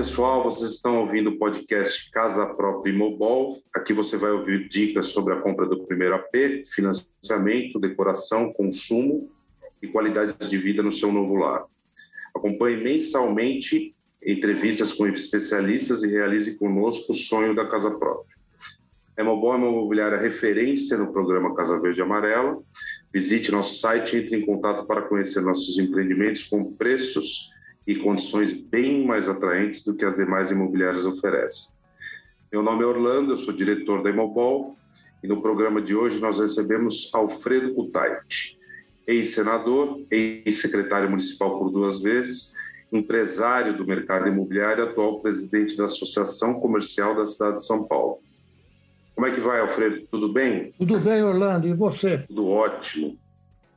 pessoal, vocês estão ouvindo o podcast Casa Própria Imobol. Aqui você vai ouvir dicas sobre a compra do primeiro AP, financiamento, decoração, consumo e qualidade de vida no seu novo lar. Acompanhe mensalmente entrevistas com especialistas e realize conosco o sonho da casa própria. A Imobol é uma imobiliária referência no programa Casa Verde Amarela. Visite nosso site e entre em contato para conhecer nossos empreendimentos com preços e condições bem mais atraentes do que as demais imobiliárias oferecem. Meu nome é Orlando, eu sou diretor da Imobol e no programa de hoje nós recebemos Alfredo Kutait, ex-senador, ex-secretário municipal por duas vezes, empresário do mercado imobiliário, atual presidente da Associação Comercial da cidade de São Paulo. Como é que vai, Alfredo? Tudo bem? Tudo bem, Orlando. E você? Tudo ótimo.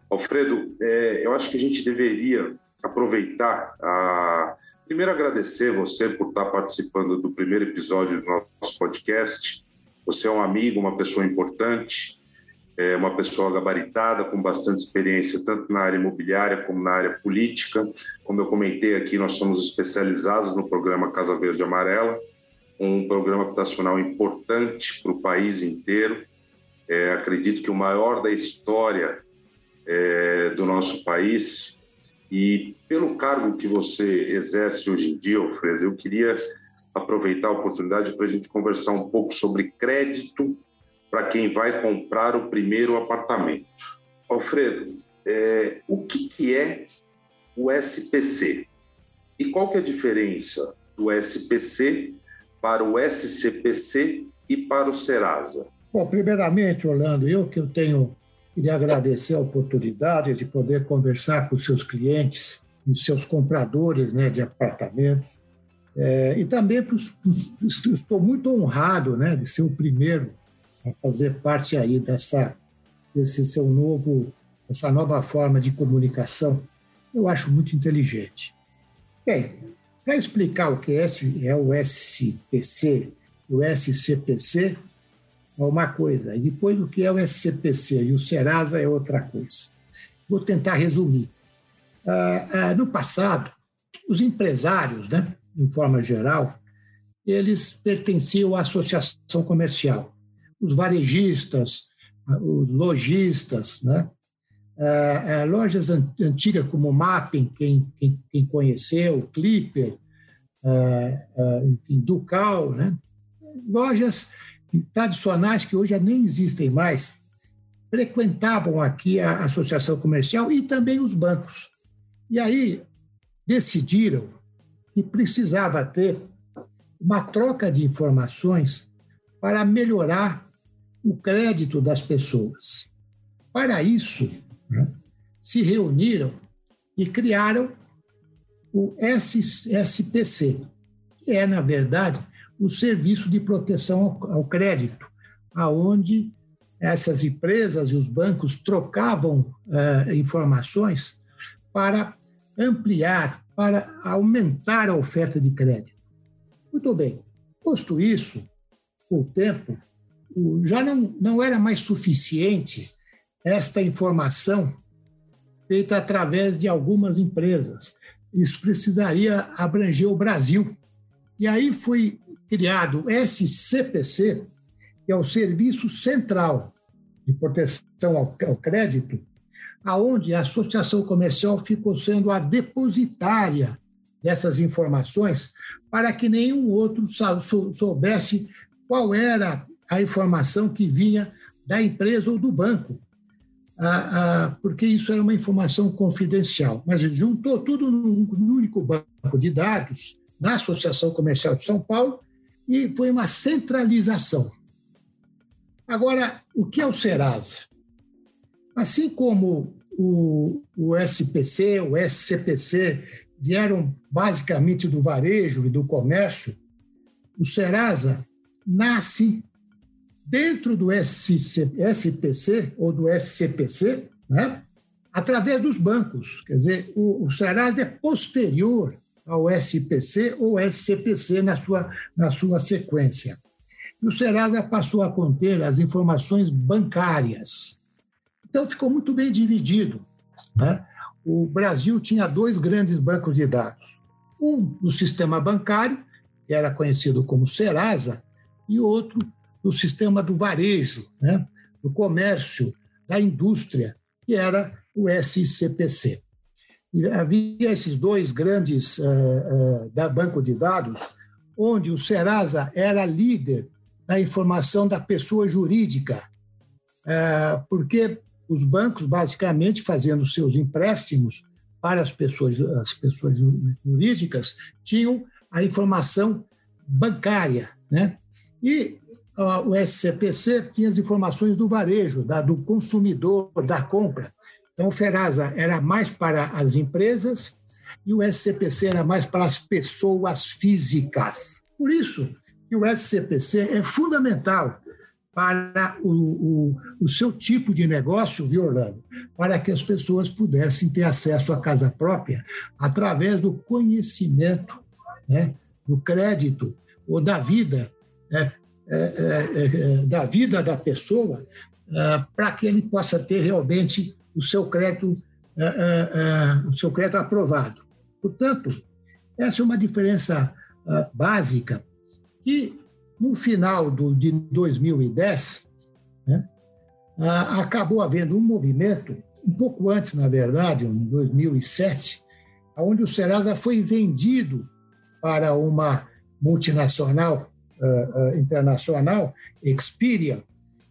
Alfredo, é, eu acho que a gente deveria aproveitar a primeiro agradecer você por estar participando do primeiro episódio do nosso podcast. Você é um amigo, uma pessoa importante, é uma pessoa gabaritada com bastante experiência tanto na área imobiliária como na área política. Como eu comentei aqui, nós somos especializados no programa Casa Verde Amarela, um programa habitacional importante para o país inteiro. É, acredito que o maior da história é, do nosso país e pelo cargo que você exerce hoje em dia, Alfredo, eu queria aproveitar a oportunidade para a gente conversar um pouco sobre crédito para quem vai comprar o primeiro apartamento. Alfredo, é, o que, que é o SPC? E qual que é a diferença do SPC para o SCPC e para o Serasa? Bom, primeiramente, Orlando, eu que eu tenho Queria agradecer a oportunidade de poder conversar com seus clientes e seus compradores né, de apartamento. É, e também pros, pros, estou muito honrado né, de ser o primeiro a fazer parte aí dessa desse seu novo, essa nova forma de comunicação. Eu acho muito inteligente. Bem, para explicar o que é, é o SPC e o SCPC, é uma coisa, e depois o que é o SCPC e o Serasa é outra coisa. Vou tentar resumir. Ah, ah, no passado, os empresários, né, de forma geral, eles pertenciam à associação comercial. Os varejistas, os lojistas, né, ah, lojas antigas como Mapping, quem, quem, quem conheceu, Clipper, enfim, Ducal, né, lojas tradicionais que hoje nem existem mais, frequentavam aqui a associação comercial e também os bancos. E aí decidiram que precisava ter uma troca de informações para melhorar o crédito das pessoas. Para isso, né, se reuniram e criaram o SPC, que é, na verdade, o serviço de proteção ao crédito, aonde essas empresas e os bancos trocavam uh, informações para ampliar, para aumentar a oferta de crédito. Muito bem. Posto isso, com o tempo, já não, não era mais suficiente esta informação feita através de algumas empresas. Isso precisaria abranger o Brasil. E aí foi criado SCPC, que é o Serviço Central de Proteção ao Crédito, aonde a associação comercial ficou sendo a depositária dessas informações para que nenhum outro soubesse qual era a informação que vinha da empresa ou do banco, porque isso era uma informação confidencial. Mas juntou tudo num único banco de dados na Associação Comercial de São Paulo e foi uma centralização. Agora, o que é o Serasa? Assim como o, o SPC, o SCPC vieram basicamente do varejo e do comércio, o Serasa nasce dentro do SPC ou do SCPC, né? através dos bancos. Quer dizer, o, o Serasa é posterior ao SPC ou SCPC na sua, na sua sequência. E o Serasa passou a conter as informações bancárias. Então, ficou muito bem dividido. Né? O Brasil tinha dois grandes bancos de dados. Um no sistema bancário, que era conhecido como Serasa, e outro do sistema do varejo, né? do comércio, da indústria, que era o SCPC. Havia esses dois grandes uh, uh, da banco de dados, onde o Serasa era líder da informação da pessoa jurídica, uh, porque os bancos, basicamente, fazendo seus empréstimos para as pessoas, as pessoas jurídicas, tinham a informação bancária. Né? E uh, o SCPC tinha as informações do varejo, da, do consumidor, da compra. Então, o Ferasa era mais para as empresas e o SCPC era mais para as pessoas físicas. Por isso que o SCPC é fundamental para o, o, o, seu tipo de negócio, viu, Orlando? Para que as pessoas pudessem ter acesso à casa própria através do conhecimento, né, do crédito ou da vida, né, é, é, é, da vida da pessoa, é, para que ele possa ter realmente o seu crédito, é, é, o seu crédito aprovado. Portanto, essa é uma diferença básica que no final do, de 2010, né, acabou havendo um movimento, um pouco antes, na verdade, em 2007, onde o Serasa foi vendido para uma multinacional uh, internacional, Experian,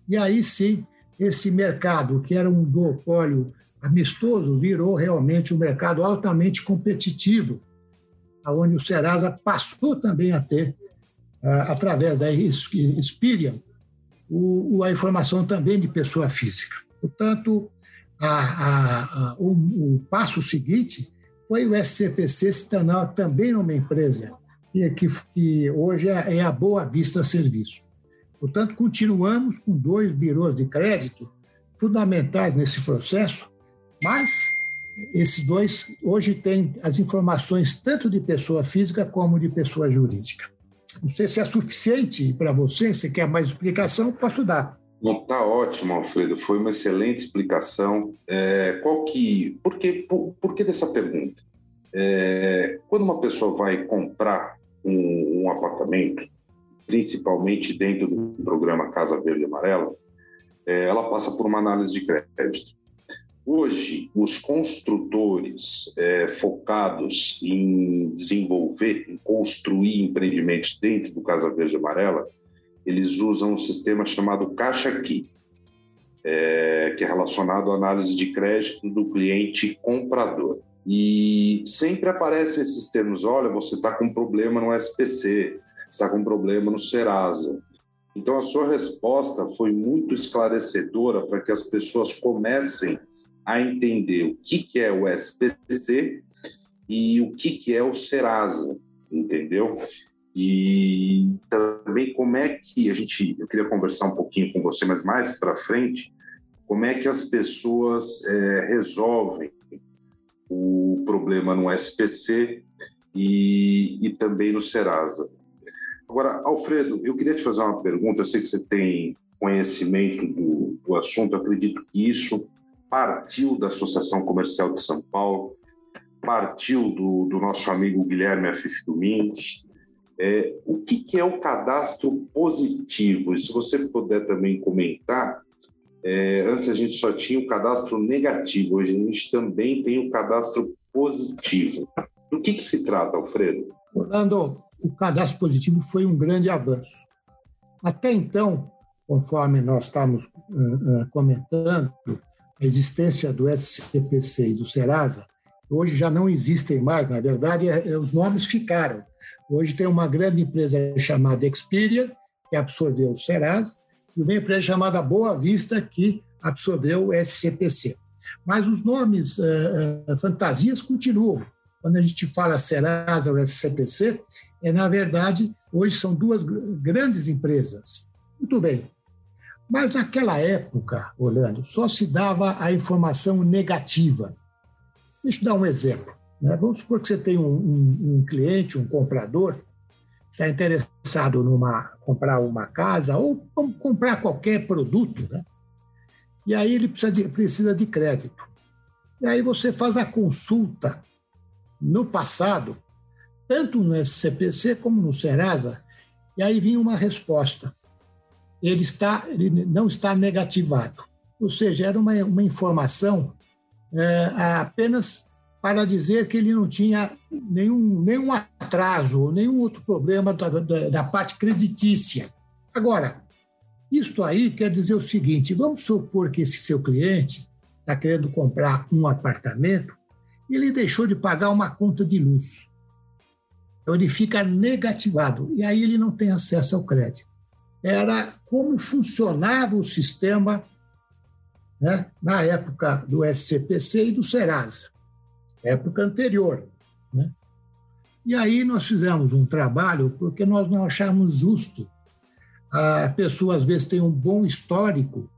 e aí sim, esse mercado, que era um duopólio amistoso, virou realmente um mercado altamente competitivo, onde o Serasa passou também a ter através da Experian, a informação também de pessoa física. Portanto, a, a, a, o, o, passo seguinte foi o SCPC se tornar também uma empresa que, que hoje é, é a Boa Vista Serviço. Portanto, continuamos com dois birôs de crédito fundamentais nesse processo, mas esses dois hoje têm as informações tanto de pessoa física como de pessoa jurídica. Não sei se é suficiente para você, se quer mais explicação, posso dar. Não, tá ótimo, Alfredo. Foi uma excelente explicação. É, qual que, por, que, por, por que dessa pergunta? É, quando uma pessoa vai comprar um, um, apartamento, principalmente dentro do programa Casa Verde e Amarela, é, ela passa por uma análise de crédito. Hoje, os construtores é, focados em desenvolver, em construir empreendimentos dentro do Casa Verde e Amarela, eles usam um sistema chamado Caixa Aqui, é, que é relacionado à análise de crédito do cliente comprador. E sempre aparecem esses termos: olha, você está com problema no SPC, está com problema no Serasa. Então, a sua resposta foi muito esclarecedora para que as pessoas comecem a entender o que, que é o SPC e o que, que é o Serasa, entendeu? E também como é que a gente, eu queria conversar um pouquinho com você, mas mais para frente, como é que as pessoas é, resolvem o problema no SPC e, e também no Serasa. Agora, Alfredo, eu queria te fazer uma pergunta. Eu sei que você tem conhecimento do, do assunto, acredito que isso partiu da Associação Comercial de São Paulo, partiu do, do nosso amigo Guilherme Afif Domingos. É, o que, que, é o cadastro positivo? E se você puder também comentar, é, antes a gente só tinha o cadastro negativo, hoje a gente também tem o cadastro positivo. Do que, que se trata, Alfredo? Orlando, o cadastro positivo foi um grande avanço. Até então, conforme nós estamos uh, uh, comentando, a existência do SCPC e do Serasa, hoje já não existem mais, na verdade, é, é, os nomes ficaram. Hoje tem uma grande empresa chamada Expedia, que absorveu o Serasa, e uma empresa chamada Boa Vista, que absorveu o SCPC. Mas os nomes uh, fantasias continuam. Quando a gente fala Serasa ou SCPC, é, na verdade, hoje são duas grandes empresas. Muito bem, mas naquela época, Orlando, só se dava a informação negativa. Deixa eu dar um exemplo. Né? Vamos supor que você tem um, um, um cliente, um comprador, está interessado numa comprar uma casa ou comprar qualquer produto, né? E aí ele precisa de, precisa de crédito. E aí você faz a consulta no passado tanto no SCPC como no Serasa, e aí vinha uma resposta. Ele, está, ele não está negativado. Ou seja, era uma, uma informação é, apenas para dizer que ele não tinha nenhum, nenhum atraso, nenhum outro problema da, da, da parte creditícia. Agora, isto aí quer dizer o seguinte: vamos supor que esse seu cliente está querendo comprar um apartamento e ele deixou de pagar uma conta de luz. Então ele fica negativado e aí ele não tem acesso ao crédito. Era como funcionava o sistema né, na época do SCPC e do Serasa, época anterior. Né? E aí nós fizemos um trabalho porque nós não achamos justo. A pessoa às vezes tem um bom histórico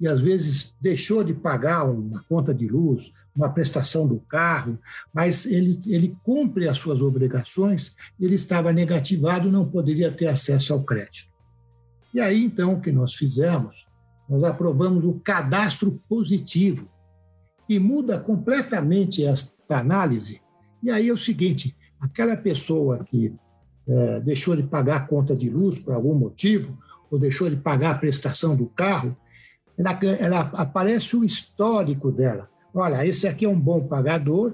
e às vezes deixou de pagar uma conta de luz, uma prestação do carro, mas ele, ele cumpre as suas obrigações, ele estava negativado, não poderia ter acesso ao crédito. E aí, então, o que nós fizemos? Nós aprovamos o cadastro positivo, que muda completamente esta análise. E aí é o seguinte: aquela pessoa que é, deixou de pagar a conta de luz por algum motivo, ou deixou de pagar a prestação do carro, ela, ela aparece o histórico dela. Olha, esse aqui é um bom pagador,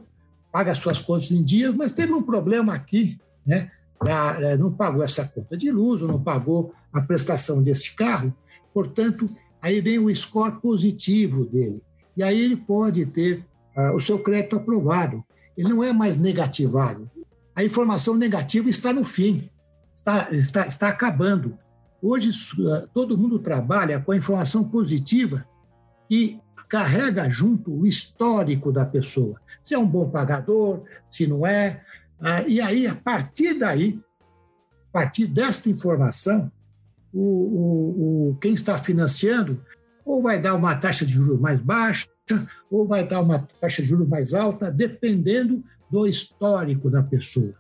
paga suas contas em dias, mas teve um problema aqui, né? É, não pagou essa conta de luz, ou não pagou a prestação desse carro, portanto, aí vem o score positivo dele. E aí ele pode ter uh, o seu crédito aprovado. Ele não é mais negativado. A informação negativa está no fim, está, está, está acabando. Hoje, uh, todo mundo trabalha com a informação positiva e carrega junto o histórico da pessoa. Se é um bom pagador, se não é. Uh, e aí, a partir daí, a partir desta informação, o, o, o, quem está financiando ou vai dar uma taxa de juros mais baixa, ou vai dar uma taxa de juros mais alta, dependendo do histórico da pessoa.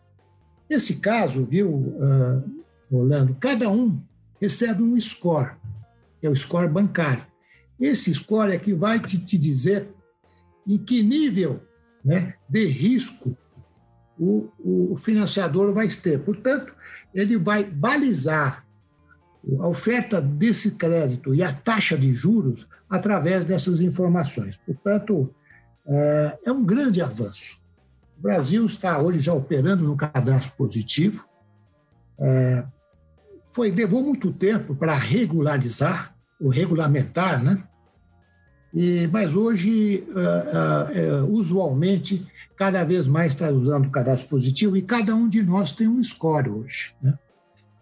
Nesse caso, viu, Orlando, cada um recebe um score, que é o score bancário. Esse score é que vai te, te dizer em que nível né, de risco o, o financiador vai ter. Portanto, ele vai balizar a oferta desse crédito e a taxa de juros através dessas informações. Portanto, é, é um grande avanço. O Brasil está hoje já operando no cadastro positivo. Foi levou muito tempo para regularizar ou regulamentar, né? E, mas hoje, é, usualmente, cada vez mais está usando o cadastro positivo e cada um de nós tem um score hoje. Né?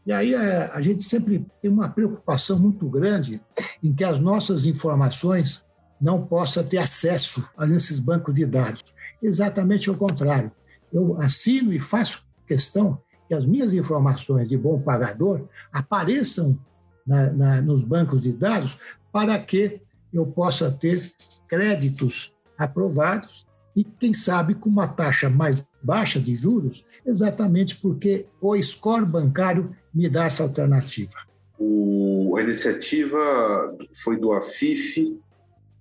E aí é, a gente sempre tem uma preocupação muito grande em que as nossas informações não possam ter acesso a esses bancos de dados. Exatamente o contrário. Eu assino e faço questão que as minhas informações de bom pagador apareçam na, na, nos bancos de dados para que eu possa ter créditos aprovados e, quem sabe, com uma taxa mais baixa de juros, exatamente porque o score bancário me dá essa alternativa. O, a iniciativa foi do AFIF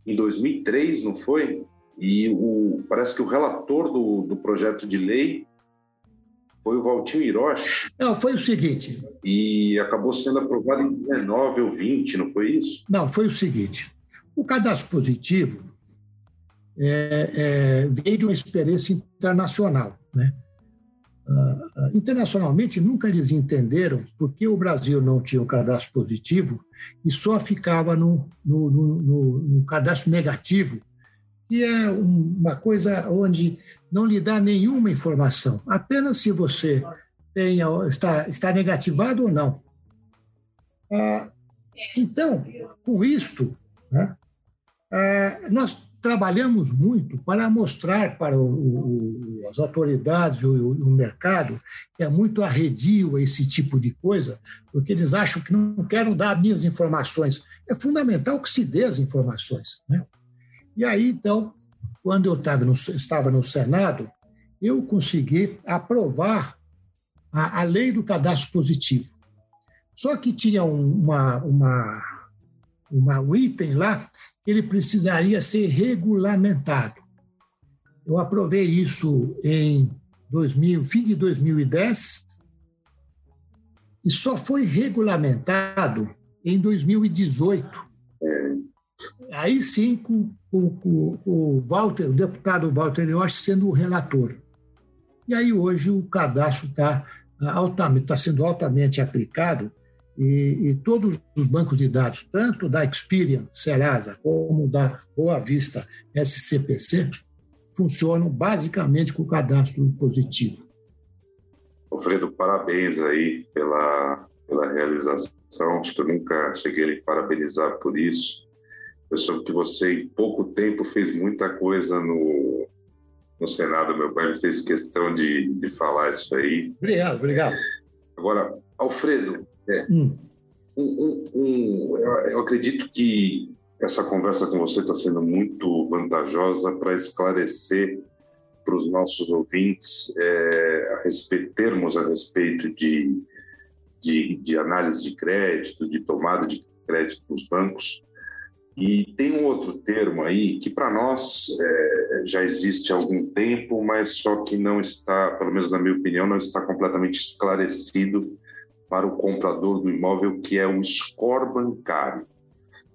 em 2003, não foi? E o, parece que o relator do, do projeto de lei foi o Valtinho Hiroshi. Não, foi o seguinte. E acabou sendo aprovado em 19 ou 20, não foi isso? Não, foi o seguinte. O cadastro positivo é, é, veio de uma experiência internacional. Né? Uh, internacionalmente, nunca eles entenderam por que o Brasil não tinha o um cadastro positivo e só ficava no, no, no, no cadastro negativo, que é uma coisa onde não lhe dá nenhuma informação, apenas se você está, está negativado ou não. Uh, então, com isto, né, uh, nós trabalhamos muito para mostrar para o, o, as autoridades e o, o, mercado que é muito arredio esse tipo de coisa, porque eles acham que não querem dar minhas informações. É fundamental que se dê as informações. Né? E aí, então, quando eu estava no, estava no Senado, eu consegui aprovar a, a lei do cadastro positivo. Só que tinha uma, uma, uma, um item lá ele precisaria ser regulamentado. Eu aprovei isso em 2000, fim de 2010 e só foi regulamentado em 2018. Aí sim, com, com, com o Walter, o deputado Walter Yoshi sendo o relator. E aí hoje o cadastro está altamente, está sendo altamente aplicado e, e, todos os bancos de dados, tanto da Experian, Serasa, como da Boa Vista SCPC, funcionam basicamente com o cadastro positivo. Alfredo, parabéns aí pela, pela realização. Acho que eu nunca cheguei a parabenizar por isso. Soube que você, em pouco tempo, fez muita coisa no, no Senado. Meu pai fez questão de, de falar isso aí. Obrigado, obrigado. Agora, Alfredo, é, hum. um, um, um, eu, eu acredito que essa conversa com você está sendo muito vantajosa para esclarecer para os nossos ouvintes é, a respeito, termos a respeito de, de, de, análise de crédito, de tomada de crédito nos bancos. E tem um outro termo aí que para nós é, já existe há algum tempo, mas só que não está, pelo menos na minha opinião, não está completamente esclarecido para o comprador do imóvel, que é o score bancário.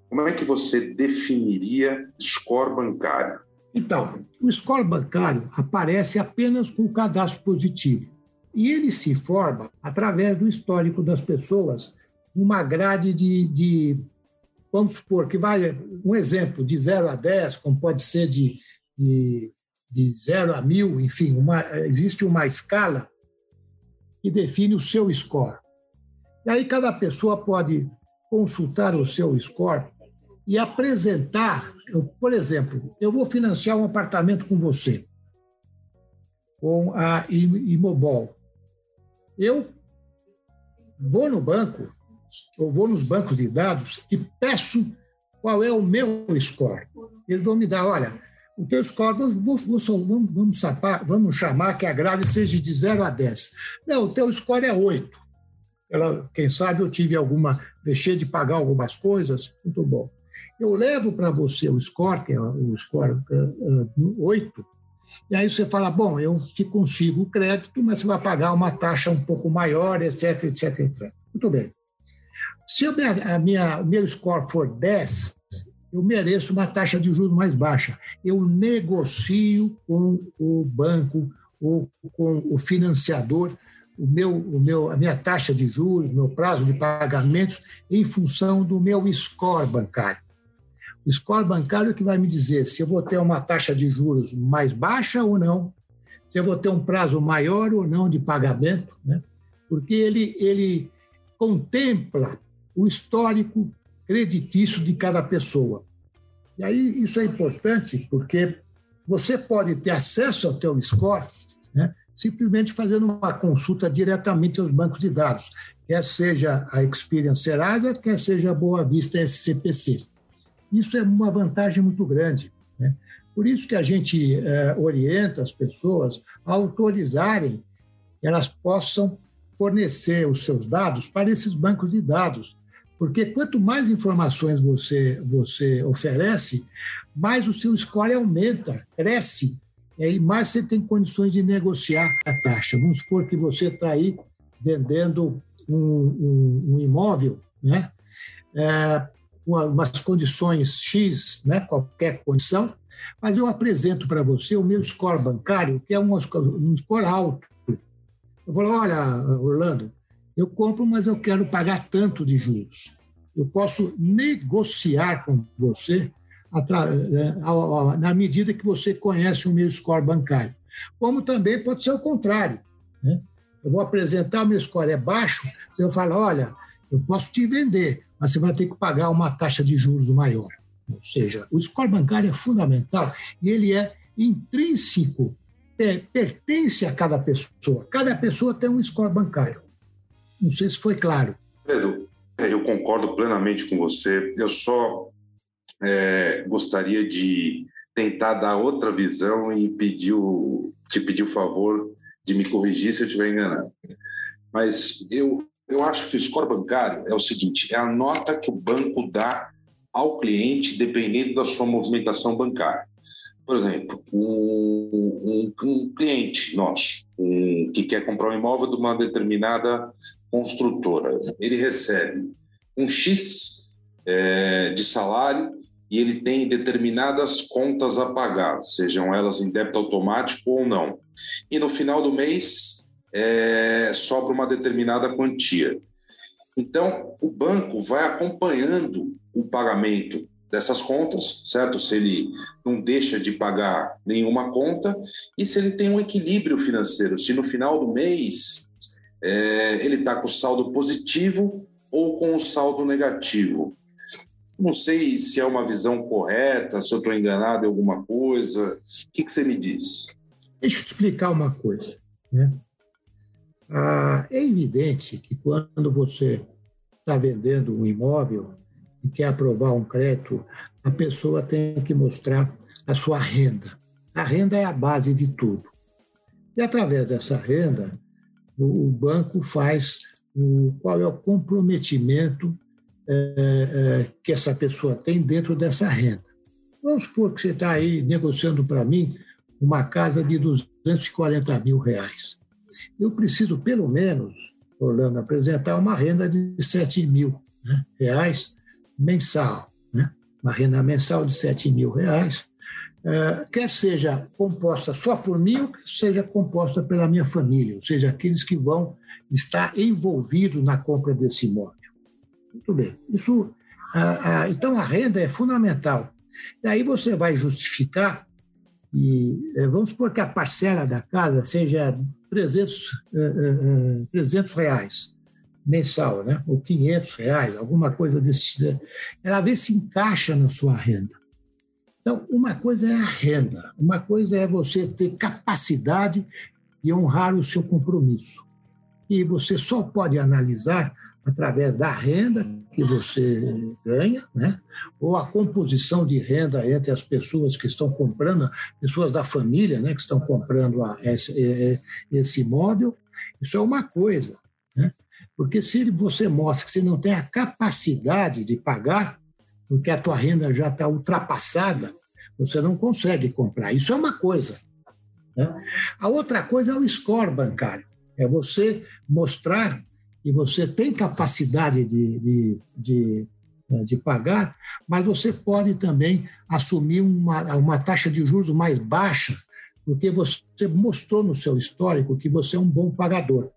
Como é que você definiria score bancário? Então, o score bancário aparece apenas com o cadastro positivo. E ele se forma através do histórico das pessoas, numa grade de, de vamos supor que vai, um exemplo, de 0 a 10, como pode ser de, de, de 0 a 1000, enfim, uma, existe uma escala que define o seu score. E aí cada pessoa pode consultar o seu score e apresentar, por exemplo, eu vou financiar um apartamento com você, com a Imobol. Eu vou no banco, ou vou nos bancos de dados e peço qual é o meu score. Eles vão me dar, olha, o teu score, vamos, vamos, vamos, vamos chamar que a grade seja de 0 a 10. Não, o teu score é 8 ela, quem sabe eu tive alguma, deixei de pagar algumas coisas, muito bom. Eu levo para você o score, que é o score uh, uh, 8, e aí você fala, bom, eu te consigo o crédito, mas você vai pagar uma taxa um pouco maior, etc, etc, etc. Muito bem. Se eu, a minha, o meu score for 10, eu mereço uma taxa de juros mais baixa. Eu negocio com o banco ou com o financiador o meu, o meu, a minha taxa de juros, meu prazo de pagamentos, em função do meu score bancário. O score bancário é que vai me dizer se eu vou ter uma taxa de juros mais baixa ou não, se eu vou ter um prazo maior ou não de pagamento, né? porque ele, ele contempla o histórico creditício de cada pessoa. E aí isso é importante porque você pode ter acesso ao teu score né, simplesmente fazendo uma consulta diretamente aos bancos de dados, quer seja a Experian Serasa, quer seja a Boa Vista SCPC. Isso é uma vantagem muito grande. Né? Por isso que a gente é, orienta as pessoas a autorizarem que elas possam fornecer os seus dados para esses bancos de dados, porque quanto mais informações você, você oferece, mais o seu score aumenta, cresce e aí mais você tem condições de negociar a taxa. Vamos supor que você está aí vendendo um, um, um imóvel, né? É, umas condições X, né? qualquer condição, mas eu apresento para você o meu score bancário, que é um, score alto. Eu falo, olha, Orlando, eu compro, mas eu quero pagar tanto de juros. Eu posso negociar com você é, na medida que você conhece o meu score bancário. Como também pode ser o contrário. Né? Eu vou apresentar o meu score é baixo, você vai falar, olha, eu posso te vender, mas você vai ter que pagar uma taxa de juros maior. Ou seja, o score bancário é fundamental e ele é intrínseco, pertence a cada pessoa. Cada pessoa tem um score bancário. Não sei se foi claro. Pedro, eu concordo plenamente com você. Eu só é, gostaria de tentar dar outra visão e pedir o, te pedir o favor de me corrigir se eu estiver enganado. Mas eu, eu acho que o score bancário é o seguinte: é a nota que o banco dá ao cliente dependendo da sua movimentação bancária. Por exemplo, um, um, um cliente nosso um, que quer comprar um imóvel de uma determinada construtora, ele recebe um X é, de salário e ele tem determinadas contas a pagar, sejam elas em débito automático ou não. E no final do mês é, sobra uma determinada quantia. Então, o banco vai acompanhando o pagamento dessas contas, certo? Se ele não deixa de pagar nenhuma conta e se ele tem um equilíbrio financeiro, se no final do mês é, ele está com saldo positivo ou com saldo negativo. Não sei se é uma visão correta, se eu estou enganado em alguma coisa. O que, que, você me diz? Deixa eu te explicar uma coisa. Né? Ah, é evidente que quando você está vendendo um imóvel e quer aprovar um crédito, a pessoa tem que mostrar a sua renda. A renda é a base de tudo. E através dessa renda, o banco faz o, qual é o comprometimento é, é, que essa pessoa tem dentro dessa renda. Vamos supor que você está aí negociando para mim uma casa de 240 mil reais. Eu preciso, pelo menos, Orlando, apresentar uma renda de 7 mil né, reais mensal. Né? Uma renda mensal de 7 mil reais, quer seja composta só por mim, ou quer seja composta pela minha família, ou seja, aqueles que vão estar envolvidos na compra desse imóvel. Muito bem. Isso, então, a renda é fundamental. E aí você vai justificar, e é, vamos supor que a parcela da casa seja 300, 300 é, reais mensal, né? ou 500 reais, alguma coisa desse. Ela vê se encaixa na sua renda. Então, uma coisa é a renda, uma coisa é você ter capacidade de honrar o seu compromisso. E você só pode analisar através da renda que você ganha, né? ou a composição de renda entre as pessoas que estão comprando, pessoas da família né? que estão comprando a, esse, esse imóvel. Isso é uma coisa. Né? Porque se você mostra que você não tem a capacidade de pagar, porque a tua renda já está ultrapassada, você não consegue comprar. Isso é uma coisa. Né? A outra coisa é o score bancário. É você mostrar que você tem capacidade de, de, de, né, de pagar, mas você pode também assumir uma, uma taxa de juros mais baixa, porque você mostrou no seu histórico que você é um bom pagador,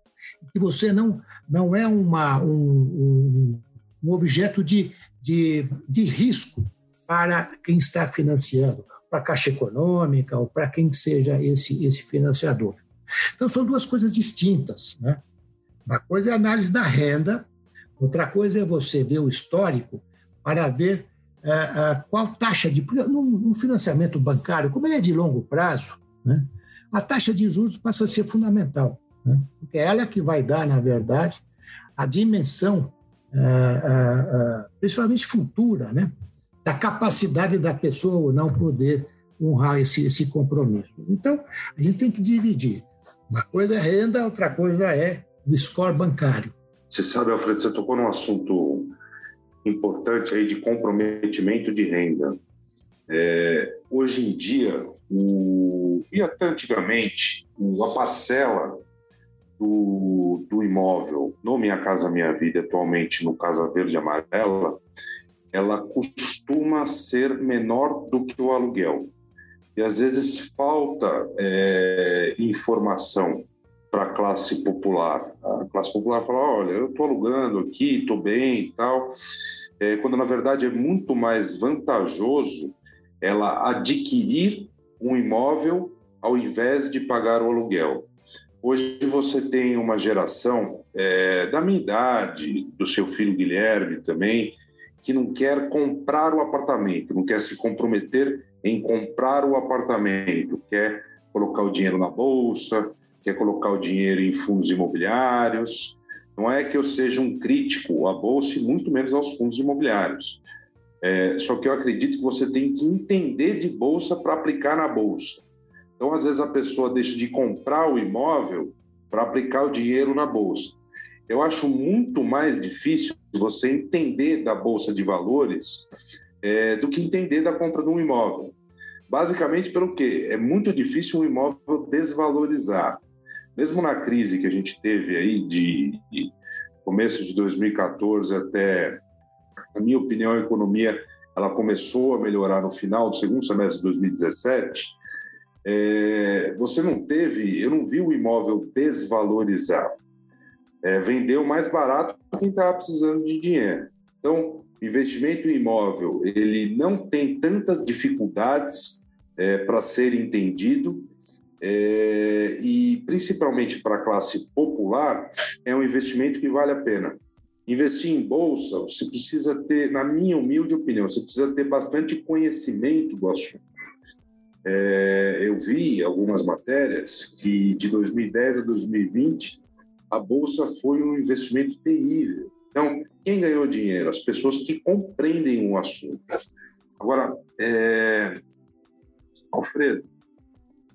que você não, não é uma, um, um, objeto de, de, de risco para quem está financiando, para a Caixa Econômica ou para quem seja esse, esse financiador. Então, são duas coisas distintas. Né? Uma coisa é a análise da renda, outra coisa é você ver o histórico para ver uh, uh, qual taxa de. No, financiamento bancário, como ele é de longo prazo, né? a taxa de juros passa a ser fundamental, né? porque é que vai dar, na verdade, a dimensão, principalmente futura, né? da capacidade da pessoa ou não poder honrar esse, esse compromisso. Então, a gente tem que dividir. Uma coisa é renda, outra coisa é o score bancário. Você sabe, Alfredo, você tocou num assunto importante aí de comprometimento de renda. É, hoje em dia, o, e até antigamente, a parcela do, do imóvel no Minha Casa Minha Vida, atualmente no Casa Verde Amarela, ela costuma ser menor do que o aluguel. E às vezes falta é, informação para a classe popular. A classe popular fala: olha, eu estou alugando aqui, estou bem e tal. É, quando na verdade é muito mais vantajoso ela adquirir um imóvel ao invés de pagar o aluguel. Hoje você tem uma geração é, da minha idade, do seu filho Guilherme também, que não quer comprar o apartamento, não quer se comprometer em comprar o apartamento, quer colocar o dinheiro na bolsa, quer colocar o dinheiro em fundos imobiliários. Não é que eu seja um crítico à bolsa e muito menos aos fundos imobiliários. É, só que eu acredito que você tem que entender de bolsa para aplicar na bolsa. Então, às vezes, a pessoa deixa de comprar o imóvel para aplicar o dinheiro na bolsa. Eu acho muito mais difícil você entender da bolsa de valores é, do que entender da compra de um imóvel. Basicamente pelo quê? É muito difícil um imóvel desvalorizar. Mesmo na crise que a gente teve aí de, de começo de 2014 até, na minha opinião, a economia ela começou a melhorar no final do segundo semestre de 2017. É, você não teve, eu não vi o imóvel desvalorizar. É, vendeu mais barato para quem estava precisando de dinheiro. Então, investimento em imóvel ele não tem tantas dificuldades é, para ser entendido é, e principalmente para a classe popular é um investimento que vale a pena. Investir em bolsa, você precisa ter, na minha humilde opinião, você precisa ter bastante conhecimento do assunto. É, eu vi algumas matérias que de 2010 a 2020 a bolsa foi um investimento terrível. Então, quem ganhou dinheiro? As pessoas que compreendem o assunto. Agora, é... Alfredo,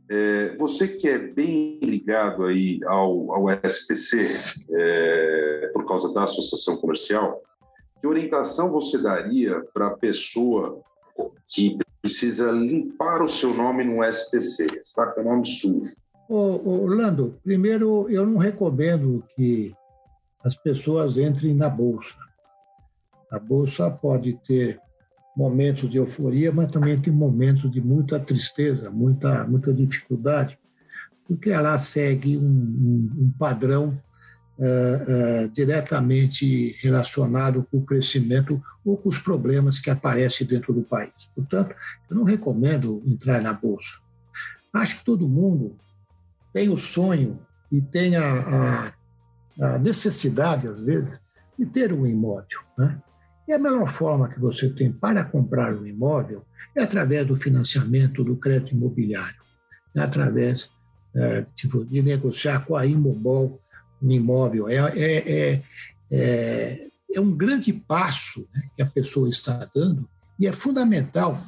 é, você que é bem ligado aí ao, ao SPC, é, por causa da associação comercial, que orientação você daria para a pessoa que precisa limpar o seu nome no SPC, está com o nome sujo? Ô, Orlando, primeiro eu não recomendo que as pessoas entrem na bolsa. A bolsa pode ter momentos de euforia, mas também tem momentos de muita tristeza, muita, muita dificuldade, porque ela segue um, um, um padrão uh, uh, diretamente relacionado com o crescimento ou com os problemas que aparecem dentro do país. Portanto, eu não recomendo entrar na bolsa. Acho que todo mundo tem o sonho e tem a, a, a necessidade, às vezes, de ter um imóvel. Né? E a melhor forma que você tem para comprar um imóvel é através do financiamento do crédito imobiliário, é através é, de, de, negociar com a Imobol um imóvel. É, é, é, é, é um grande passo né, que a pessoa está dando e é fundamental,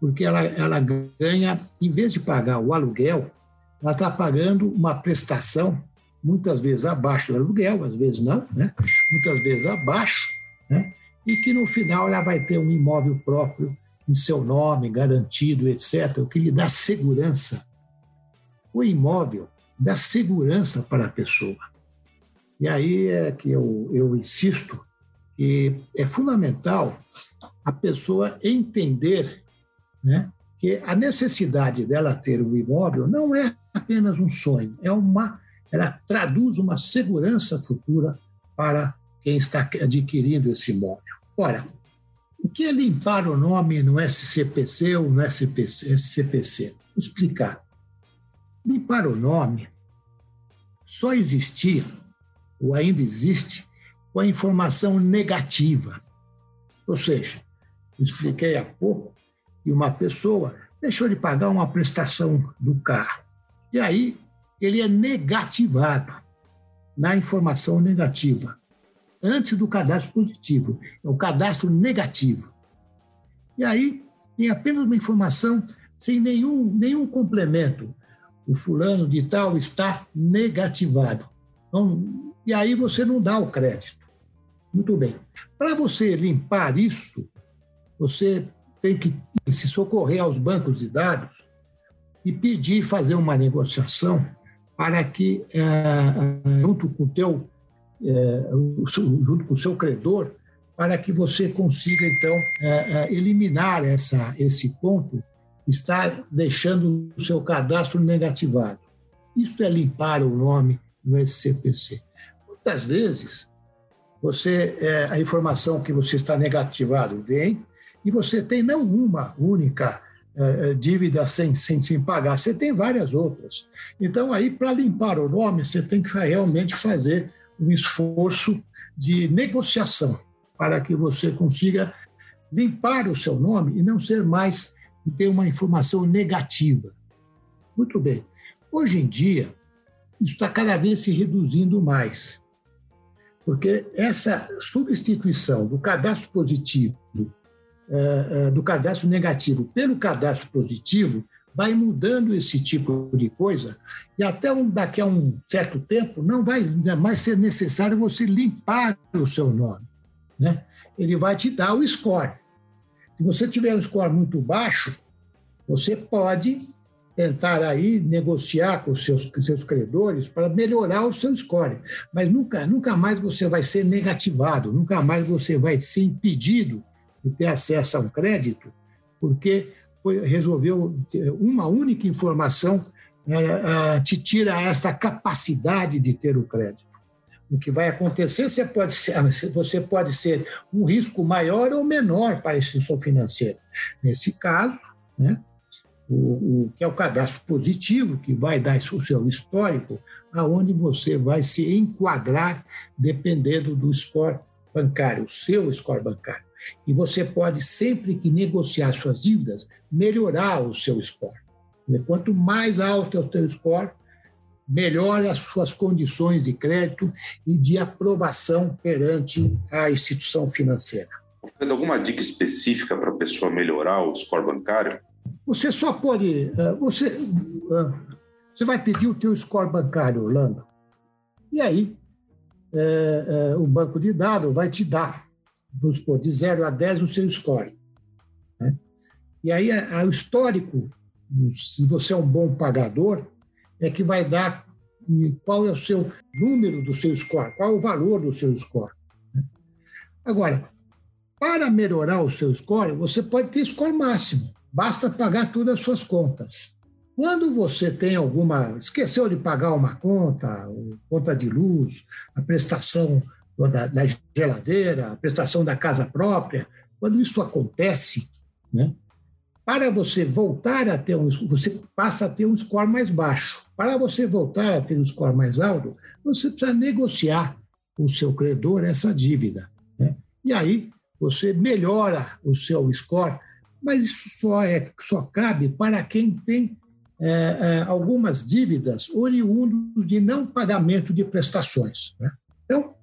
porque ela, ela ganha, em vez de pagar o aluguel, ela está pagando uma prestação, muitas vezes abaixo do aluguel, às vezes não, né? muitas vezes abaixo, né? e que no final ela vai ter um imóvel próprio em seu nome, garantido, etc., o que lhe dá segurança. O imóvel dá segurança para a pessoa. E aí é que eu, eu insisto que é fundamental a pessoa entender né, que a necessidade dela ter um imóvel não é apenas um sonho, é uma, ela traduz uma segurança futura para quem está adquirindo esse imóvel. Ora, o que é limpar o nome no SCPC ou no SCPC? Vou explicar. Limpar o nome só existia, ou ainda existe, com a informação negativa. Ou seja, expliquei há pouco que uma pessoa deixou de pagar uma prestação do carro. E aí ele é negativado na informação negativa antes do cadastro positivo, é o cadastro negativo. E aí tem apenas uma informação sem nenhum, nenhum complemento. O fulano de tal está negativado. Então, e aí você não dá o crédito. Muito bem. Para você limpar isso, você tem que se socorrer aos bancos de dados e pedir fazer uma negociação para que, eh, junto com o teu é, junto com o seu credor, para que você consiga, então, é, é, eliminar essa, esse ponto que está deixando o seu cadastro negativado. Isso é limpar o nome no SCPC. Muitas vezes, você a informação que você está negativado vem e você tem não uma única dívida sem, sem, sem pagar, você tem várias outras. Então, aí, para limpar o nome, você tem que realmente fazer um esforço de negociação para que você consiga limpar o seu nome e não ser mais ter uma informação negativa. Muito bem. Hoje em dia, isso está cada vez se reduzindo mais, porque essa substituição do cadastro positivo, eh, eh, do cadastro negativo pelo cadastro positivo, vai mudando esse tipo de coisa e até um, daqui a um certo tempo não vai mais ser necessário você limpar o seu nome. Né? Ele vai te dar o score. Se você tiver um score muito baixo, Você pode tentar aí negociar com os seus, com seus credores para melhorar o seu score, mas nunca, nunca mais você vai ser negativado, nunca mais você vai ser impedido de ter acesso a um crédito, porque foi, resolveu uma única informação é, te tira essa capacidade de ter o crédito. O que vai acontecer, você pode ser, você pode ser um risco maior ou menor para a instituição financeira. Nesse caso, né, o, o, que é o cadastro positivo, que vai dar o seu histórico, aonde você vai se enquadrar dependendo do score bancário, o seu score bancário. E você pode, sempre que negociar suas dívidas, melhorar o seu score. Quanto mais alto é o seu score, melhor as suas condições de crédito e de aprovação perante a instituição financeira. Alguma dica específica para a pessoa melhorar o score bancário? Você só pode. Eh, você, eh, você vai pedir o teu score bancário, Orlando. E aí, é, é, o banco de dados vai te dar, vamos supor, de 0 a 10 o seu score. Né? E aí, a, a, o histórico, se você é um bom pagador, é que vai dar qual é o seu número do seu score, qual é o valor do seu score. Né? Agora, para melhorar o seu score, você pode ter score máximo basta pagar todas as suas contas. Quando você tem alguma. esqueceu de pagar uma conta, conta de luz, a prestação da, da geladeira, a prestação da casa própria, quando isso acontece, né, para você voltar a ter um. você passa a ter um score mais baixo. Para você voltar a ter um score mais alto, você precisa negociar com o seu credor essa dívida. Né? E aí você melhora o seu score mas isso só, é, só cabe para quem tem é, é, algumas dívidas oriundas de não pagamento de prestações. Né? Então,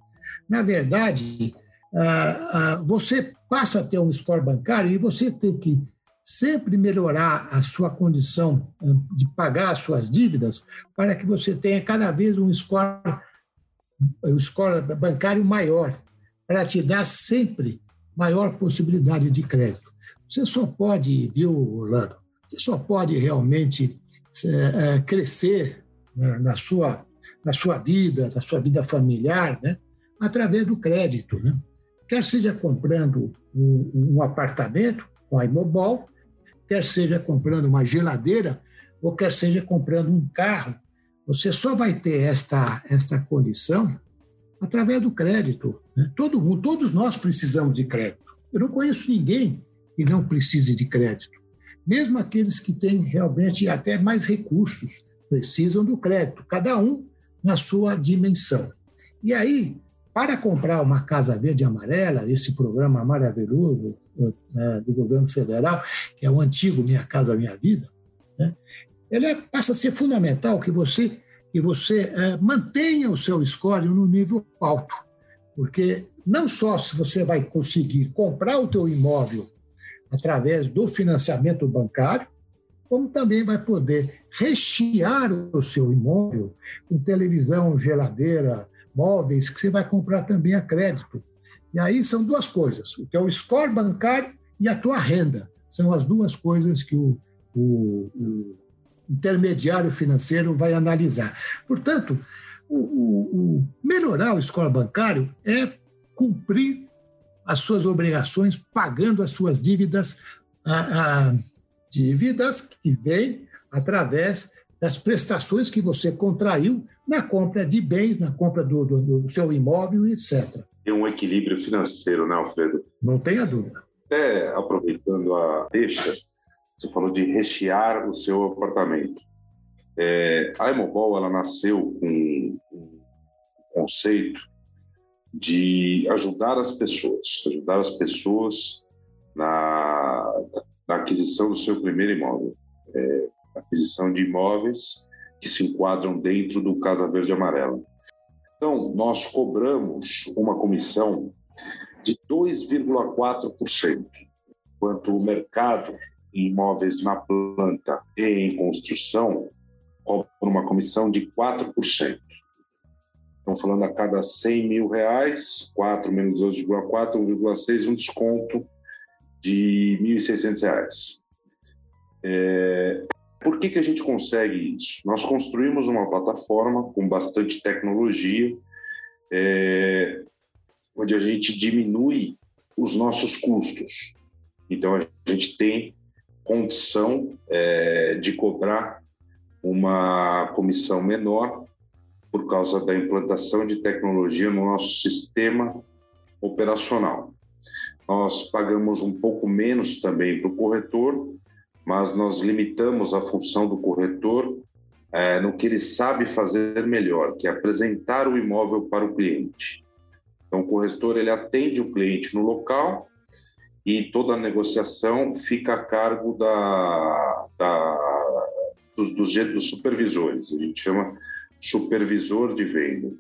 na verdade, ah, ah, você passa a ter um score bancário e você tem que sempre melhorar a sua condição de pagar as suas dívidas para que você tenha cada vez um score, um score bancário maior, para te dar sempre maior possibilidade de crédito. Você só pode, viu, Orlando? Você só pode realmente é, é, crescer né, na, sua, na sua vida, na sua vida familiar, né, através do crédito. Né? Quer seja comprando um, um apartamento com a Imobol, quer seja comprando uma geladeira, ou quer seja comprando um carro, você só vai ter esta, esta condição através do crédito. Né? Todo mundo, todos nós precisamos de crédito. Eu não conheço ninguém e não precise de crédito. Mesmo aqueles que têm realmente até mais recursos precisam do crédito, cada um na sua dimensão. E aí, para comprar uma Casa Verde e Amarela, esse programa maravilhoso né, do governo federal, que é o antigo Minha Casa Minha Vida, né, ele é, passa a ser fundamental que você que você é, mantenha o seu score no nível alto, porque não só se você vai conseguir comprar o teu imóvel através do financiamento bancário, como também vai poder rechear o seu imóvel com televisão, geladeira, móveis, que você vai comprar também a crédito. E aí são duas coisas: o teu score bancário e a tua renda. São as duas coisas que o, o, o intermediário financeiro vai analisar. Portanto, o, melhorar o score bancário é cumprir as suas obrigações, pagando as suas dívidas, a, a, dívidas que vêm através das prestações que você contraiu na compra de bens, na compra do, do, do seu imóvel, etc. Tem um equilíbrio financeiro, né, Alfredo? Não tenha dúvida. Até aproveitando a deixa, você falou de rechear o seu apartamento. É, a Emobol ela nasceu com um conceito de ajudar as pessoas, ajudar as pessoas na, na aquisição do seu primeiro imóvel, é, aquisição de imóveis que se enquadram dentro do Casa Verde Amarela. Então, nós cobramos uma comissão de 2,4%, enquanto o mercado em imóveis na planta e em construção cobra uma comissão de 4%. Estão falando a cada 100 mil reais, 4 menos 12,4, 1,6, um desconto de R$ 1.600. É, por que, que a gente consegue isso? Nós construímos uma plataforma com bastante tecnologia, é, onde a gente diminui os nossos custos. Então, a gente tem condição é, de cobrar uma comissão menor por causa da implantação de tecnologia no nosso sistema operacional. Nós pagamos um pouco menos também para o corretor, mas nós limitamos a função do corretor é, no que ele sabe fazer melhor, que é apresentar o imóvel para o cliente. Então, o corretor ele atende o cliente no local e toda a negociação fica a cargo da, da dos, dos, dos supervisores. A gente chama supervisor de venda.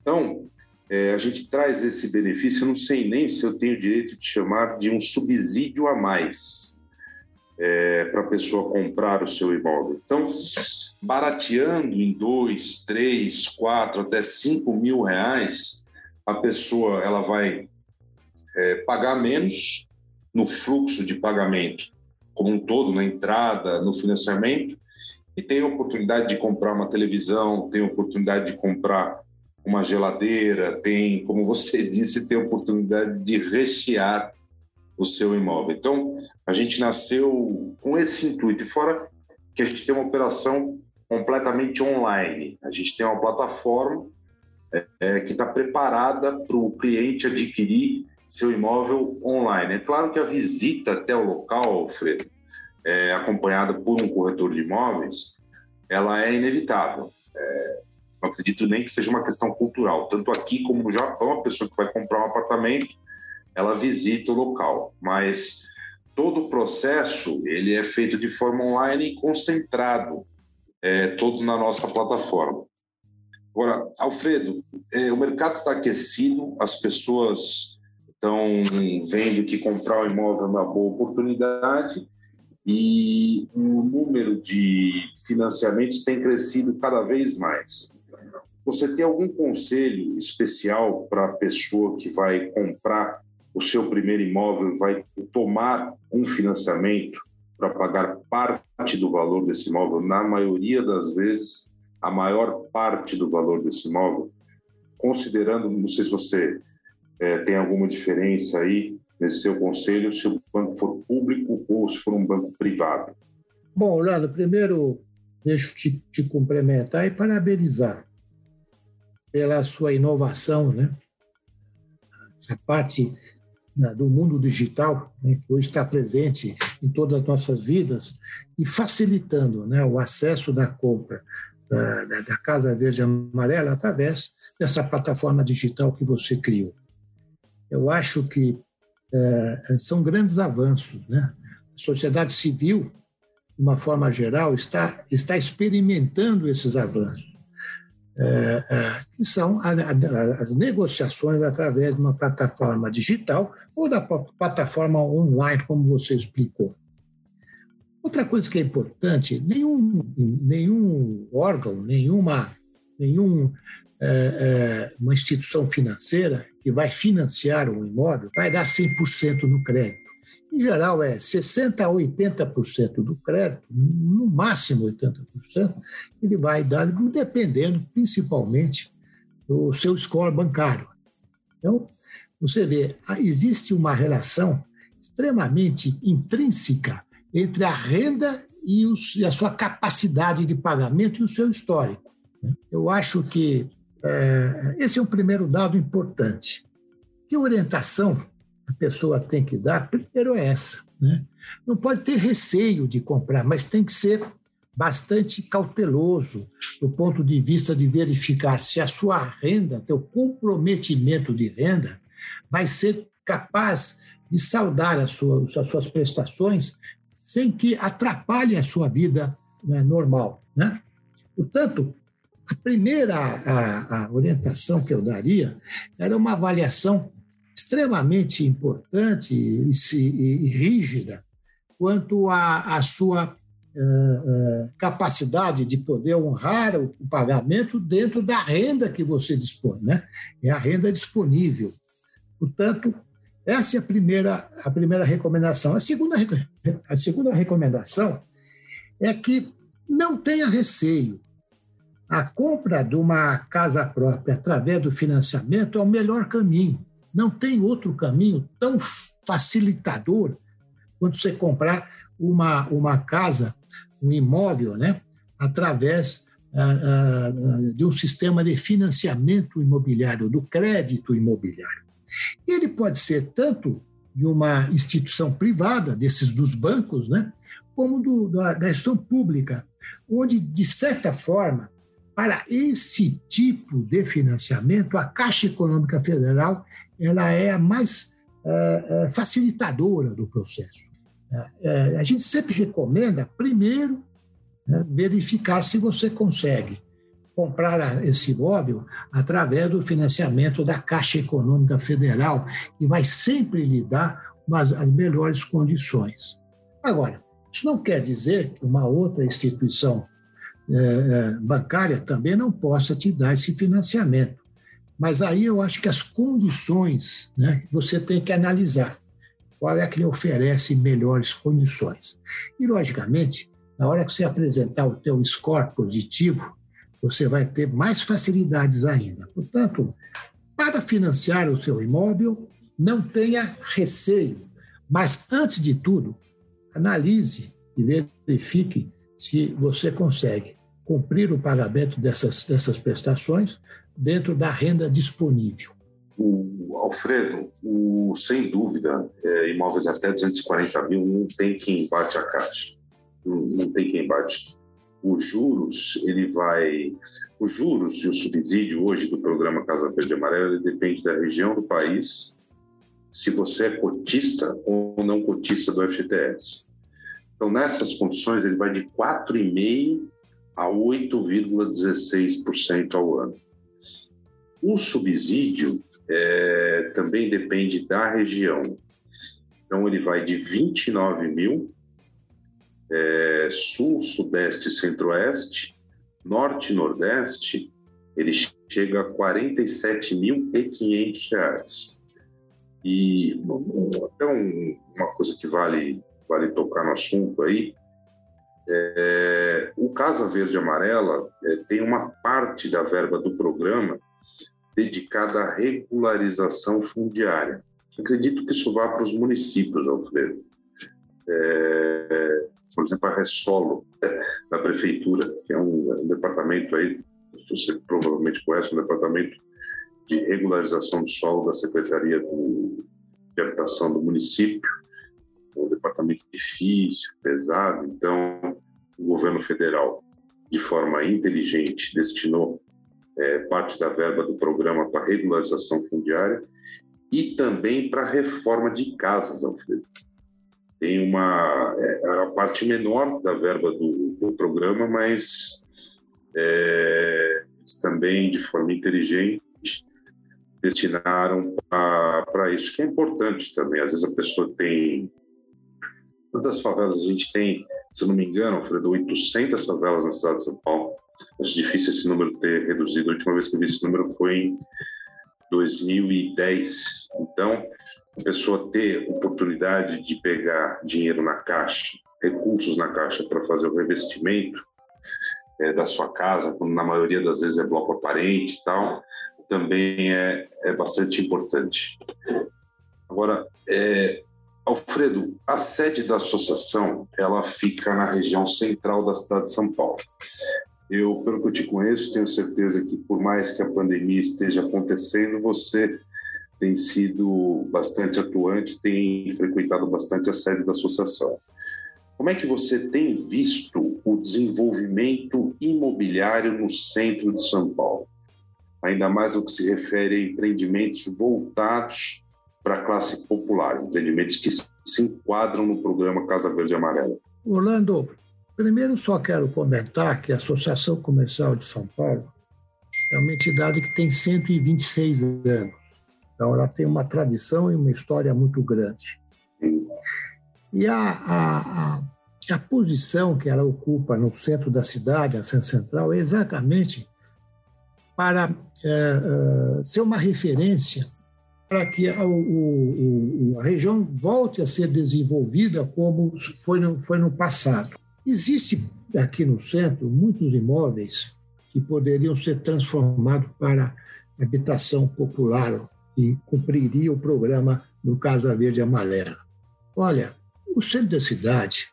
Então, é, a gente traz esse benefício, eu não sei nem se eu tenho direito de chamar de um subsídio a mais é, para a pessoa comprar o seu imóvel. Então, barateando em dois, três, quatro, até cinco mil reais, a pessoa ela vai é, pagar menos no fluxo de pagamento como um todo, na entrada, no financiamento, e tem a oportunidade de comprar uma televisão, tem a oportunidade de comprar uma geladeira, tem, como você disse, tem a oportunidade de rechear o seu imóvel. Então, a gente nasceu com esse intuito, fora que a gente tem uma operação completamente online. A gente tem uma plataforma é, é que está preparada para o cliente adquirir seu imóvel online. É claro que a visita até o local, Alfredo, é, acompanhada por um corretor de imóveis, ela é inevitável. É, não acredito nem que seja uma questão cultural. Tanto aqui como no Japão, a pessoa que vai comprar um apartamento, ela visita o local. Mas todo o processo ele é feito de forma online e concentrado, é, todo na nossa plataforma. Agora, Alfredo, é, o mercado está aquecido, as pessoas estão vendo que comprar o imóvel é uma boa oportunidade e o número de financiamentos tem crescido cada vez mais. Você tem algum conselho especial para a pessoa que vai comprar o seu primeiro imóvel, vai tomar um financiamento para pagar parte do valor desse imóvel? Na maioria das vezes, a maior parte do valor desse imóvel, considerando, não sei se você é, tem alguma diferença aí nesse seu conselho, se o banco for público ou se for um banco privado. Bom, Orlando, primeiro deixo te, te cumprimentar e parabenizar pela sua inovação, né? Essa parte né, do mundo digital, né, que hoje está presente em todas as nossas vidas e facilitando né, o acesso da compra da, da Casa Verde Amarela através dessa plataforma digital que você criou. Eu acho que são grandes avanços. Né? A sociedade civil, de uma forma geral, está, está experimentando esses avanços é, é, que são as negociações através de uma plataforma digital ou da plataforma online, como você explicou. Outra coisa que é importante, nenhum, nenhum órgão, nenhuma, nenhum, é, é, uma instituição financeira que vai financiar um imóvel vai dar 100% no crédito em geral, é 60% a 80% do crédito, no máximo 80%, ele vai dar, dependendo principalmente do seu score bancário. Então, você vê, existe uma relação extremamente intrínseca entre a renda e, a sua capacidade de pagamento e o seu histórico. Né? Eu acho que é, esse é um primeiro dado importante. Que orientação a pessoa tem que dar, primeiro é essa. Né? Não pode ter receio de comprar, mas tem que ser bastante cauteloso do ponto de vista de verificar se a sua renda, teu comprometimento de renda, vai ser capaz de saldar as suas, as suas prestações sem que atrapalhe a sua vida né, normal. Né? Portanto, a primeira a, a orientação que eu daria era uma avaliação extremamente importante e, e, e rígida quanto à sua uh, uh, capacidade de poder honrar o, o, pagamento dentro da renda que você dispõe, né? É a renda disponível. Portanto, essa é a primeira, a primeira recomendação. A segunda, a segunda recomendação é que não tenha receio. A compra de uma casa própria através do financiamento é o melhor caminho. Não tem outro caminho tão facilitador quanto você comprar uma, uma casa, um imóvel, né, através ah, ah, de um sistema de financiamento imobiliário, do crédito imobiliário. Ele pode ser tanto de uma instituição privada, desses dos bancos, né, como do, da, instituição pública, onde, de certa forma, para esse tipo de financiamento, a Caixa Econômica Federal ela é a mais uh, facilitadora do processo. Uh, a gente sempre recomenda, primeiro, né, verificar se você consegue comprar esse imóvel através do financiamento da Caixa Econômica Federal, que vai sempre lhe dar umas, as melhores condições. Agora, isso não quer dizer que uma outra instituição é, bancária também não possa te dar esse financiamento. Mas aí eu acho que as condições né, você tem que analisar. Qual é que lhe oferece melhores condições? E, logicamente, na hora que você apresentar o teu score positivo, você vai ter mais facilidades ainda. Portanto, para financiar o seu imóvel, não tenha receio, mas antes de tudo, analise e verifique se você consegue cumprir o pagamento dessas, dessas prestações dentro da renda disponível. O Alfredo, o, sem dúvida, é, imóveis até 240 mil não tem quem bate a caixa não, tem quem bate. Os juros, ele vai. Os juros e o subsídio hoje do programa Casa Verde Amarela ele depende da região do país, se você é cotista ou não cotista do FGTS. Então, nessas condições, ele vai de 4,5% a 8,16% ao ano. O subsídio é, também depende da região. Então, ele vai de 29 mil é, sul, sudeste, centro-oeste, norte nordeste, ele chega a R$ 47.500. E até um, uma coisa que vale, vale tocar no assunto aí, é, o Casa Verde Amarela é, tem uma parte da verba do programa dedicada à regularização fundiária. Acredito que isso vá para os municípios, Alfredo. É, por exemplo, a Ressolo, da Prefeitura, que é um, um departamento aí, você provavelmente conhece, um departamento de regularização do solo da Secretaria do, de Habitação do município, é um departamento difícil, pesado, então o governo federal, de forma inteligente, destinou é, parte da verba do programa para regularização fundiária e também para reforma de casas, Alfredo tem uma é, é, a parte menor da verba do, do programa, mas é, também de forma inteligente destinaram para isso, que é importante também. Às vezes a pessoa tem. Quantas favelas a gente tem? Se eu não me engano, Alfredo, 800 favelas na cidade de São Paulo. Acho difícil esse número ter reduzido. A última vez que eu vi esse número foi em 2010. Então, a pessoa ter oportunidade de pegar dinheiro na caixa, recursos na caixa para fazer o revestimento é, da sua casa, quando na maioria das vezes é bloco aparente e tal, também é, é bastante importante. Agora, é, Alfredo, a sede da associação ela fica na região central da cidade de São Paulo. Eu, pelo que eu te conheço, tenho certeza que por mais que a pandemia esteja acontecendo, você tem sido bastante atuante, tem frequentado bastante a sede da associação. Como é que você tem visto o desenvolvimento imobiliário no centro de São Paulo? Ainda mais no que se refere a empreendimentos voltados para a classe popular, empreendimentos que se enquadram no programa Casa Verde e Amarela. Orlando, primeiro só quero comentar que a Associação Comercial de São Paulo é uma entidade que tem 126 anos. Então, ela tem uma tradição e uma história muito grande. E a, a, a, a posição que ela ocupa no centro da cidade, a centro central, é exatamente para é, ser uma referência para que a, o, a, região volte a ser desenvolvida como foi no, foi no passado. Existe aqui no centro muitos imóveis que poderiam ser transformados para habitação popular e cumpriria o programa do Casa Verde Amarela. Olha, o centro da cidade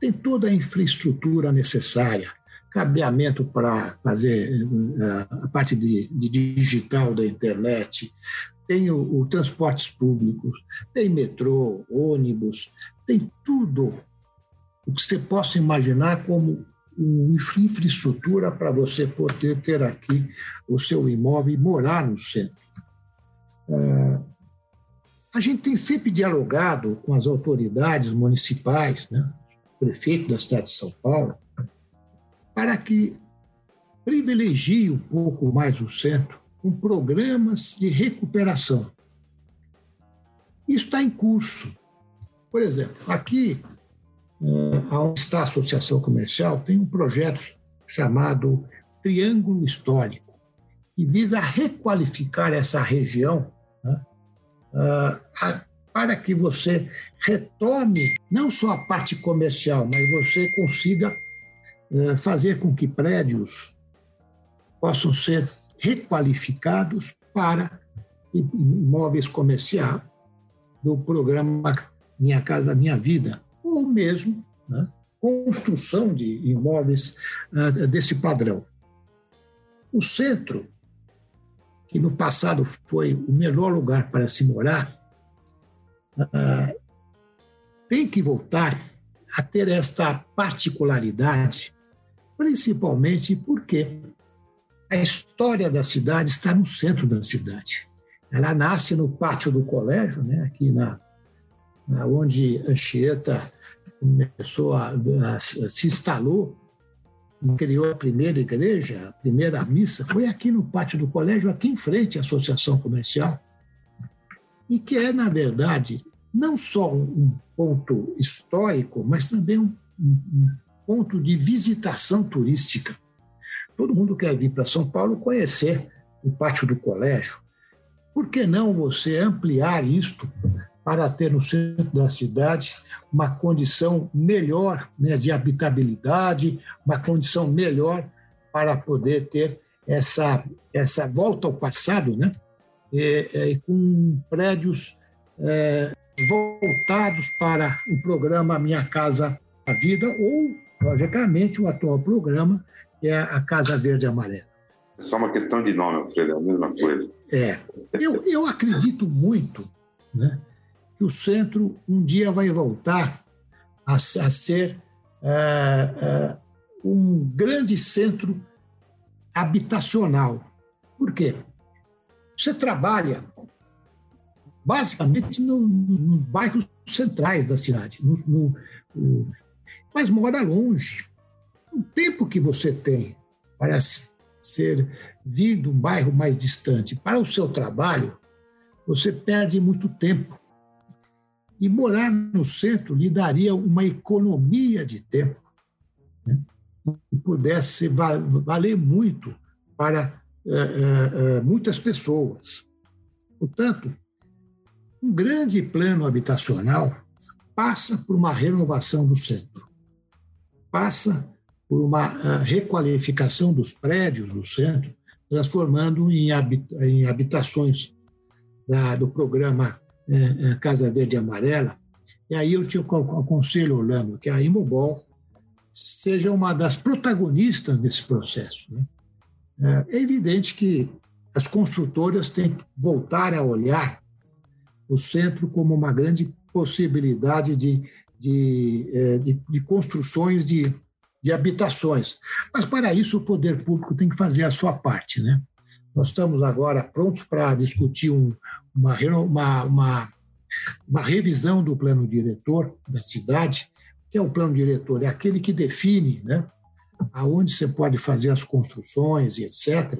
tem toda a infraestrutura necessária, cabeamento para fazer eh, a parte de, de, digital da internet, tem o, o, transportes públicos, tem metrô, ônibus, tem tudo o que você possa imaginar como infraestrutura para você poder ter aqui o seu imóvel e morar no centro. É, a gente tem sempre dialogado com as autoridades municipais, né, o prefeito da cidade de São Paulo, para que privilegie um pouco mais o centro com programas de recuperação. Isso está em curso. Por exemplo, aqui onde está a associação comercial, tem um projeto chamado Triângulo Histórico, que visa requalificar essa região né, para que você retome não só a parte comercial, mas você consiga eh, fazer com que prédios possam ser requalificados para imóveis comerciais do programa Minha Casa Minha Vida, ou mesmo né, construção de imóveis uh, desse padrão. O centro, que no passado foi o melhor lugar para se morar, uh, tem que voltar a ter esta particularidade, principalmente porque a história da cidade está no centro da cidade. Ela nasce no pátio do colégio, né, aqui na, onde Anchieta começou a, a, se instalou criou a primeira igreja, a primeira missa, foi aqui no pátio do colégio, aqui em frente à Associação Comercial, e que é, na verdade, não só um ponto histórico, mas também um, um ponto de visitação turística. Todo mundo quer vir para São Paulo conhecer o pátio do colégio. Por que não você ampliar isto para ter no centro da cidade uma condição melhor né, de habitabilidade, uma condição melhor para poder ter essa, essa volta ao passado, né, e, com prédios é, voltados para o programa Minha Casa a Vida ou, logicamente, o atual programa, é a Casa Verde Amarela. É só uma questão de nome, Alfredo, é a mesma coisa. É. Eu, eu acredito muito né, que o centro um dia vai voltar a, a ser é, é, um grande centro habitacional. Por quê? Você trabalha basicamente no, nos bairros centrais da cidade, no, no, mas mora longe. O tempo que você tem para ser vindo um bairro mais distante para o seu trabalho, você perde muito tempo. E morar no centro lhe daria uma economia de tempo né? que pudesse valer muito para é, é, muitas pessoas. Portanto, um grande plano habitacional passa por uma renovação do centro, passa por uma requalificação dos prédios do centro, transformando em, habitações do programa é, é, Casa Verde e Amarela, e aí eu te aconselho, Orlando, que a Imobol seja uma das protagonistas desse processo. Né? É, é evidente que as construtoras têm que voltar a olhar o centro como uma grande possibilidade de, de, é, de, de construções de, de habitações. Mas, para isso, o poder público tem que fazer a sua parte. Né? Nós estamos agora prontos para discutir um, uma, uma, uma, uma revisão do plano diretor da cidade, que é o plano diretor, é aquele que define né, aonde você pode fazer as construções e etc.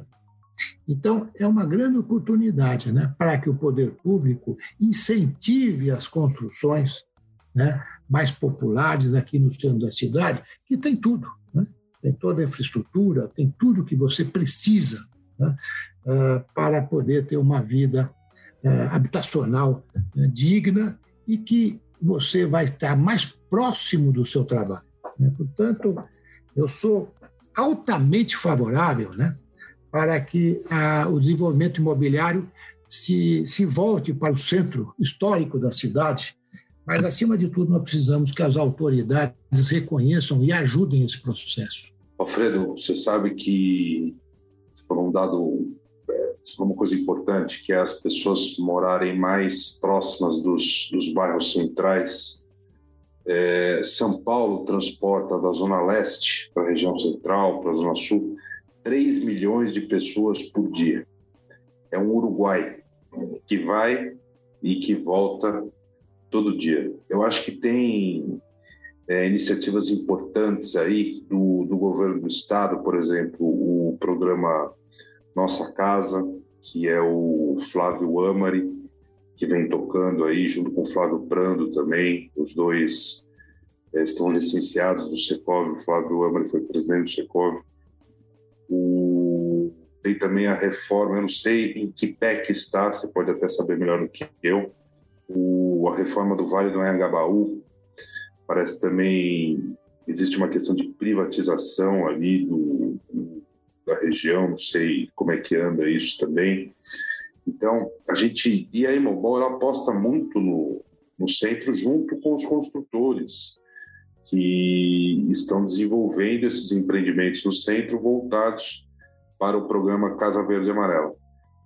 Então, é uma grande oportunidade né, para que o poder público incentive as construções né, mais populares aqui no centro da cidade, que tem tudo. Né? Tem toda a infraestrutura, tem tudo que você precisa né, uh, para poder ter uma vida uh, habitacional uh, digna e que você vai estar mais próximo do seu trabalho. Né? Portanto, eu sou altamente favorável né, para que a, o desenvolvimento imobiliário se, se volte para o centro histórico da cidade, mas, acima de tudo, nós precisamos que as autoridades reconheçam e ajudem esse processo. Alfredo, você sabe que, por um dado, por uma coisa importante, que é as pessoas morarem mais próximas dos, dos bairros centrais. É, São Paulo transporta da Zona Leste para a região central, para a Zona Sul, 3 milhões de pessoas por dia. É um Uruguai que vai e que volta todo dia. Eu acho que tem é, iniciativas importantes aí do, do governo do estado, por exemplo, o programa Nossa Casa, que é o Flávio Amari, que vem tocando aí, junto com o Flávio Brando também, os dois é, estão licenciados do Secov, o Flávio Amari foi presidente do Secov. O... Tem também a reforma, eu não sei em que pé que está, você pode até saber melhor do que eu, o, a reforma do Vale do Anhangabaú, parece também existe uma questão de privatização ali do, da região, não sei como é que anda isso também. Então, a gente, e a Imobol, aposta muito no, no centro junto com os construtores que estão desenvolvendo esses empreendimentos no centro voltados para o programa Casa Verde Amarela.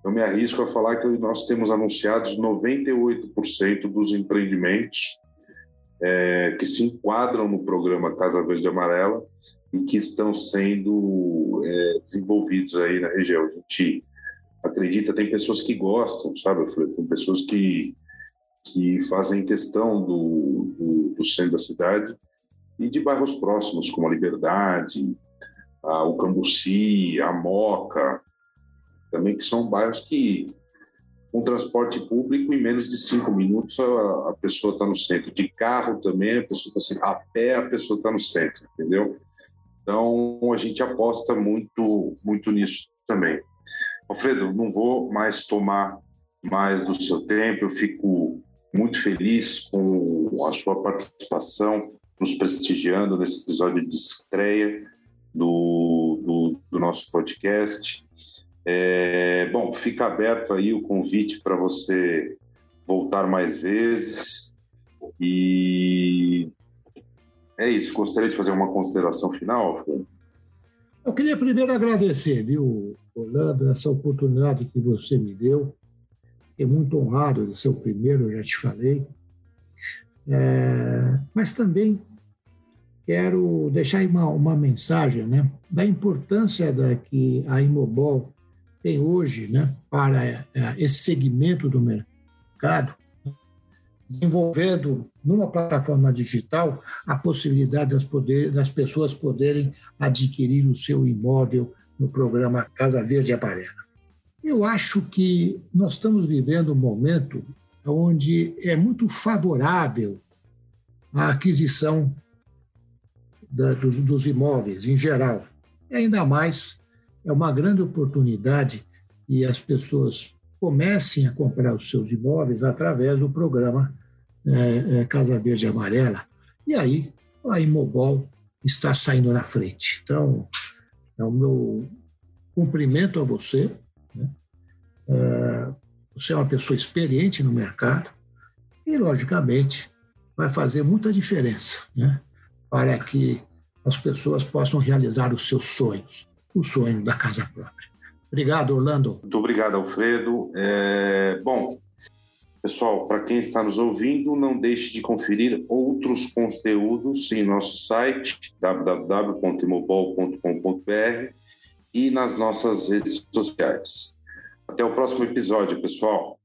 Eu me arrisco a falar que nós temos anunciados 98% dos empreendimentos é, que se enquadram no programa Casa Verde Amarela e que estão sendo é, desenvolvidos aí na região. A gente acredita, tem pessoas que gostam, sabe? Tem pessoas que, que fazem questão do, do, do centro da cidade e de bairros próximos, como a Liberdade, a, o Cambuci, a Moca, também que são bairros que com transporte público em menos de cinco minutos a, a pessoa está no centro. De carro também a pessoa está a pé a pessoa está no centro, entendeu? Então a gente aposta muito muito nisso também. Alfredo, não vou mais tomar mais do seu tempo. Eu fico muito feliz com a sua participação, nos prestigiando nesse episódio de estreia do, do, do nosso podcast. É, bom, fica aberto aí o convite para você voltar mais vezes. E é isso. Gostaria de fazer uma consideração final, Eu queria primeiro agradecer, viu, Orlando, essa oportunidade que você me deu. Fiquei muito honrado de ser o primeiro, eu já te falei. É, mas também quero deixar uma, uma mensagem né, da importância da que a Imobol tem hoje né, para é, esse segmento do mercado, desenvolvendo numa plataforma digital a possibilidade das, poder, das pessoas poderem adquirir o seu imóvel no programa Casa Verde Amarela. Eu acho que nós estamos vivendo um momento onde é muito favorável a aquisição da, dos, dos imóveis em geral, ainda mais é uma grande oportunidade e as pessoas comecem a comprar os seus imóveis através do programa é, é, Casa Verde Amarela. E aí a Imobol está saindo na frente. Então, é o meu cumprimento a você. Né? É, você é uma pessoa experiente no mercado e, logicamente, vai fazer muita diferença né? para que as pessoas possam realizar os seus sonhos o sonho da casa própria. Obrigado, Orlando. Muito obrigado, Alfredo. É, bom, pessoal, para quem está nos ouvindo, não deixe de conferir outros conteúdos em nosso site www.imobol.com.br e nas nossas redes sociais. Até o próximo episódio, pessoal.